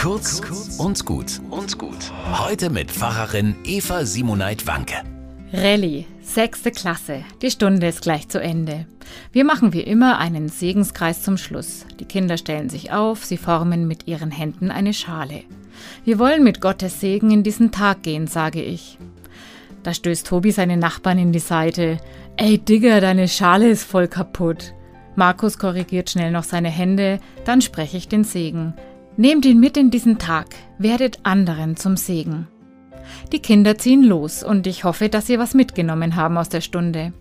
Kurz und gut und gut. Heute mit Pfarrerin Eva Simoneit Wanke. Rallye, sechste Klasse. Die Stunde ist gleich zu Ende. Wir machen wie immer einen Segenskreis zum Schluss. Die Kinder stellen sich auf, sie formen mit ihren Händen eine Schale. Wir wollen mit Gottes Segen in diesen Tag gehen, sage ich. Da stößt Tobi seine Nachbarn in die Seite. Ey Digger, deine Schale ist voll kaputt. Markus korrigiert schnell noch seine Hände, dann spreche ich den Segen. Nehmt ihn mit in diesen Tag, werdet anderen zum Segen. Die Kinder ziehen los und ich hoffe, dass sie was mitgenommen haben aus der Stunde.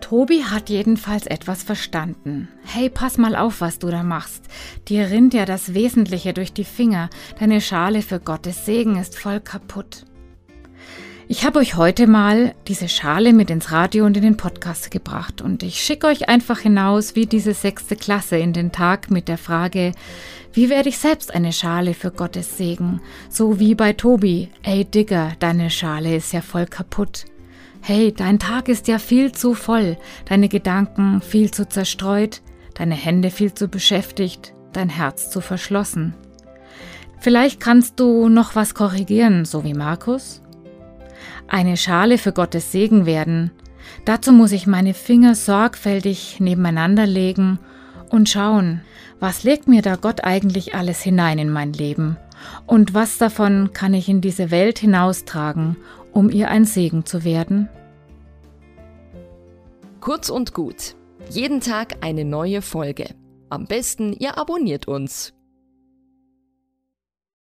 Tobi hat jedenfalls etwas verstanden. Hey, pass mal auf, was du da machst. Dir rinnt ja das Wesentliche durch die Finger. Deine Schale für Gottes Segen ist voll kaputt. Ich habe euch heute mal diese Schale mit ins Radio und in den Podcast gebracht und ich schicke euch einfach hinaus wie diese sechste Klasse in den Tag mit der Frage, wie werde ich selbst eine Schale für Gottes Segen? So wie bei Tobi, ey Digger, deine Schale ist ja voll kaputt. Hey, dein Tag ist ja viel zu voll, deine Gedanken viel zu zerstreut, deine Hände viel zu beschäftigt, dein Herz zu verschlossen. Vielleicht kannst du noch was korrigieren, so wie Markus? Eine Schale für Gottes Segen werden. Dazu muss ich meine Finger sorgfältig nebeneinander legen und schauen, was legt mir da Gott eigentlich alles hinein in mein Leben und was davon kann ich in diese Welt hinaustragen, um ihr ein Segen zu werden? Kurz und gut. Jeden Tag eine neue Folge. Am besten, ihr abonniert uns